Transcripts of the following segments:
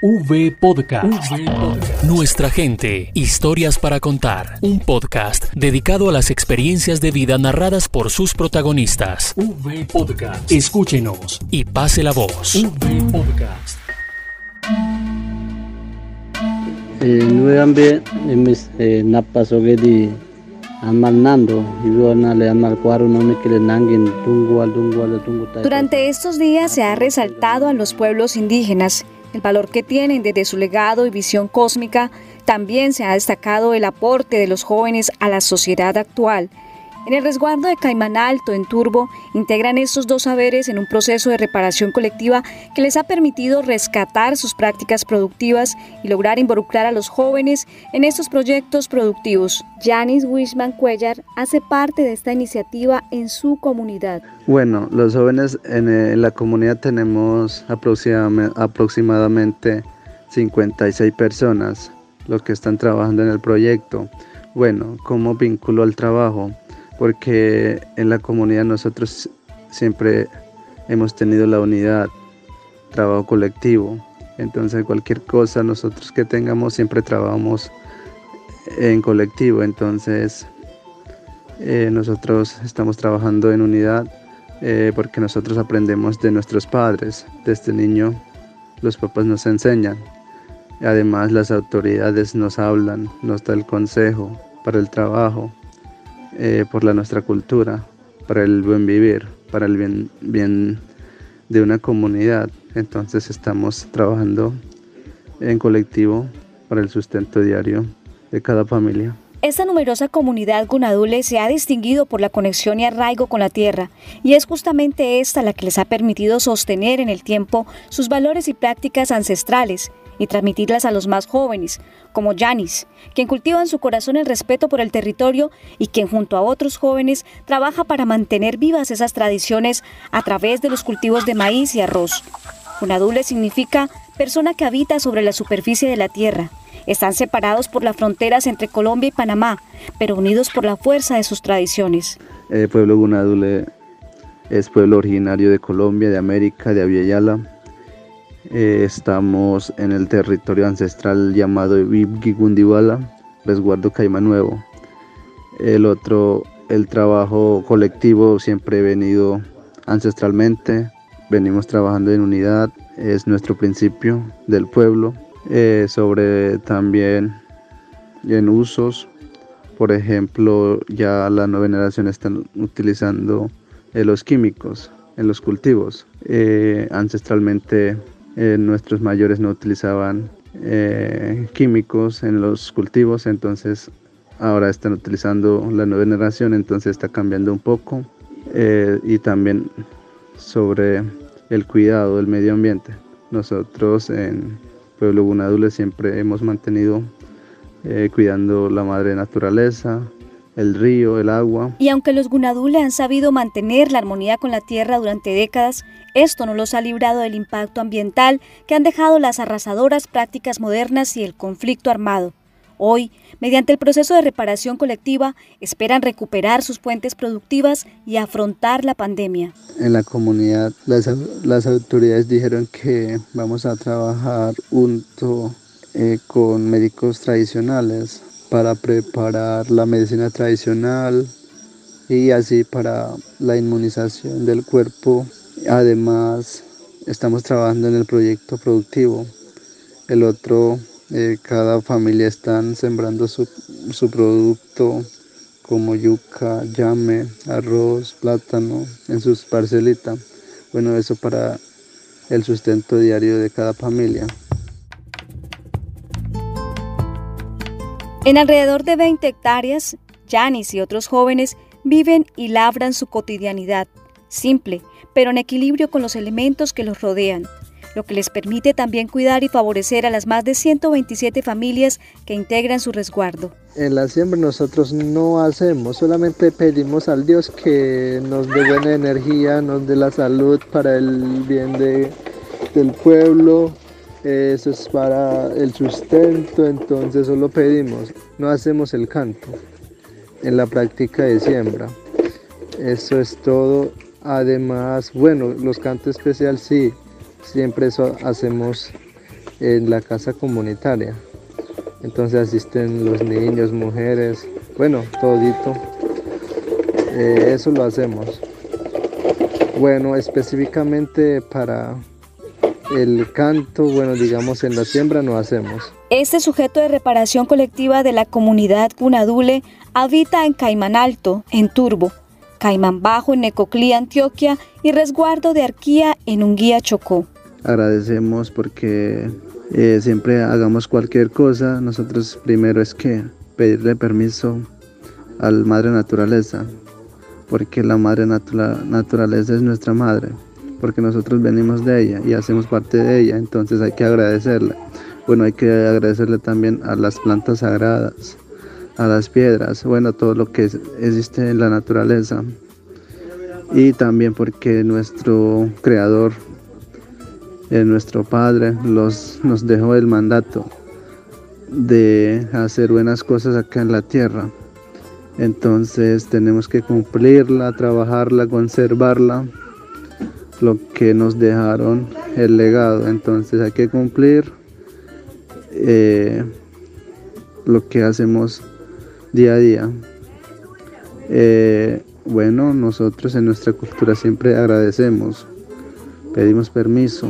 V Podcast. Nuestra gente, historias para contar. Un podcast dedicado a las experiencias de vida narradas por sus protagonistas. V Podcast. Escúchenos y pase la voz. V Podcast. Nuevamente, mis Durante estos días se ha resaltado a los pueblos indígenas el valor que tienen desde su legado y visión cósmica, también se ha destacado el aporte de los jóvenes a la sociedad actual en el resguardo de Caimán Alto, en Turbo, integran estos dos saberes en un proceso de reparación colectiva que les ha permitido rescatar sus prácticas productivas y lograr involucrar a los jóvenes en estos proyectos productivos. Janis Wishman Cuellar hace parte de esta iniciativa en su comunidad. Bueno, los jóvenes en, eh, la comunidad tenemos aproximadamente 56 personas los que están trabajando en el proyecto. Bueno, ¿cómo vinculo el trabajo? Porque en la comunidad nosotros siempre hemos tenido la unidad, trabajo colectivo. Entonces cualquier cosa nosotros que tengamos siempre trabajamos en colectivo. Entonces eh, nosotros estamos trabajando en unidad eh, porque nosotros aprendemos de nuestros padres. Desde niño los papás nos enseñan. Además las autoridades nos hablan, nos da el consejo para el trabajo. Eh, por la nuestra cultura, para el buen vivir, para el bien, bien de una comunidad. Entonces estamos trabajando en colectivo para el sustento diario de cada familia. Esta numerosa comunidad gunadule se ha distinguido por la conexión y arraigo con la tierra, y es justamente esta la que les ha permitido sostener en el tiempo sus valores y prácticas ancestrales, y transmitirlas a los más jóvenes, como Yanis, quien cultiva en su corazón el respeto por el territorio y quien junto a otros jóvenes trabaja para mantener vivas esas tradiciones a través de los cultivos de maíz y arroz. Unadule significa persona que habita sobre la superficie de la tierra. Están separados por las fronteras entre Colombia y Panamá, pero unidos por la fuerza de sus tradiciones. El pueblo Gunadule es pueblo originario de Colombia, de América, de Aviala eh, estamos en el territorio ancestral llamado Ibgigundiwala, resguardo Caima Nuevo. El otro, el trabajo colectivo siempre he venido ancestralmente, venimos trabajando en unidad, es nuestro principio del pueblo. Eh, sobre también en usos, por ejemplo, ya la nueva generación están utilizando eh, los químicos en los cultivos. ancestralmente eh, nuestros mayores no utilizaban eh, químicos en los cultivos, entonces ahora están utilizando la nueva generación, entonces está cambiando un poco. Eh, y también sobre el cuidado del medio ambiente. Nosotros en Pueblo Gunadule siempre hemos mantenido cuidando la madre naturaleza, el río, el agua. Y aunque los Gunadule han sabido mantener la armonía con la tierra durante décadas, esto no los ha librado del impacto ambiental que han dejado las arrasadoras prácticas modernas y el conflicto armado. Hoy, mediante el proceso de reparación colectiva, esperan recuperar sus fuentes productivas y afrontar la pandemia. En la comunidad, las, las autoridades dijeron que vamos a trabajar junto eh, con médicos tradicionales para preparar la medicina tradicional y así para la inmunización del cuerpo. Además, estamos trabajando en el proyecto productivo. El otro, eh, cada familia están sembrando su, su producto como yuca, llame, arroz, plátano en sus parcelitas. Bueno, eso para el sustento diario de cada familia. En alrededor de 20 hectáreas, Janis y otros jóvenes viven y labran su cotidianidad, simple, pero en equilibrio con los elementos que los rodean, lo que les permite también cuidar y favorecer a las más de 127 familias que integran su resguardo. En la siembra nosotros no hacemos, solamente pedimos al Dios que nos dé buena energía, nos dé la salud para el bien de, del pueblo, eso es para el sustento, entonces solo pedimos, no hacemos el canto en la práctica de siembra. Eso es todo. Además, bueno, los cantos especiales sí, siempre eso hacemos en la casa comunitaria. Entonces asisten los niños, mujeres, bueno, todito. Eh, eso lo hacemos. Bueno, específicamente para el canto, bueno, digamos en la siembra no hacemos. Este sujeto de reparación colectiva de la comunidad Cunadule habita en Caimán Alto, en Turbo, Caimán Bajo en Necoclí, Antioquia y Resguardo de Arquía en Unguía, Chocó. Agradecemos porque eh, siempre hagamos cualquier cosa, nosotros primero es que pedirle permiso al Madre Naturaleza, porque la Madre Naturaleza es nuestra Madre, porque nosotros venimos de ella y hacemos parte de ella, entonces hay que agradecerle. Bueno, hay que agradecerle también a las plantas sagradas, a las piedras, bueno, todo lo que existe en la naturaleza. Y también porque nuestro creador, eh, nuestro Padre, nos dejó el mandato de hacer buenas cosas acá en la tierra. Entonces tenemos que cumplirla, trabajarla, conservarla, lo que nos dejaron el legado. Entonces hay que cumplir eh, lo que hacemos día a día. Eh, bueno, nosotros en nuestra cultura siempre agradecemos, pedimos permiso,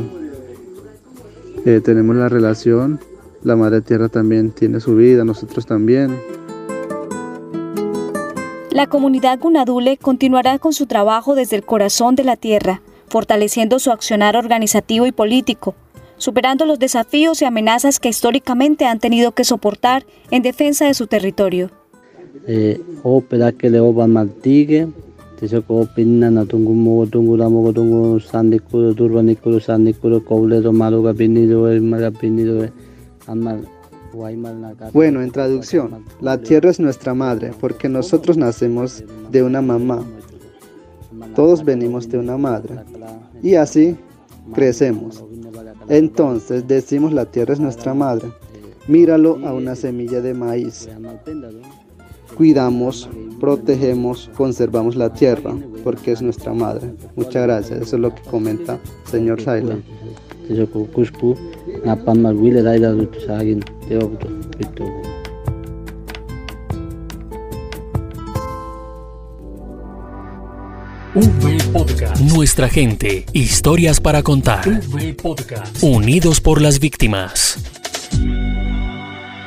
eh, tenemos la relación, la Madre Tierra también tiene su vida, nosotros también. La comunidad Gunadule continuará con su trabajo desde el corazón de la tierra, fortaleciendo su accionar organizativo y político, superando los desafíos y amenazas que históricamente han tenido que soportar en defensa de su territorio eh, opera que le oba maltigue tese ko pinna na tungu mo tungu la mo tungu sandi kuro turbani kuro sandi kuro koble do malo ga pinido el maga pinido amal bueno, en traducción, la tierra es nuestra madre porque nosotros nacemos de una mamá. Todos venimos de una madre. Y así crecemos. Entonces decimos la tierra es nuestra madre. Míralo a una semilla de maíz cuidamos, protegemos, conservamos la tierra, porque es nuestra madre. Muchas gracias, eso es lo que comenta señor Podcast. Nuestra gente, historias para contar. Podcast. Unidos por las víctimas.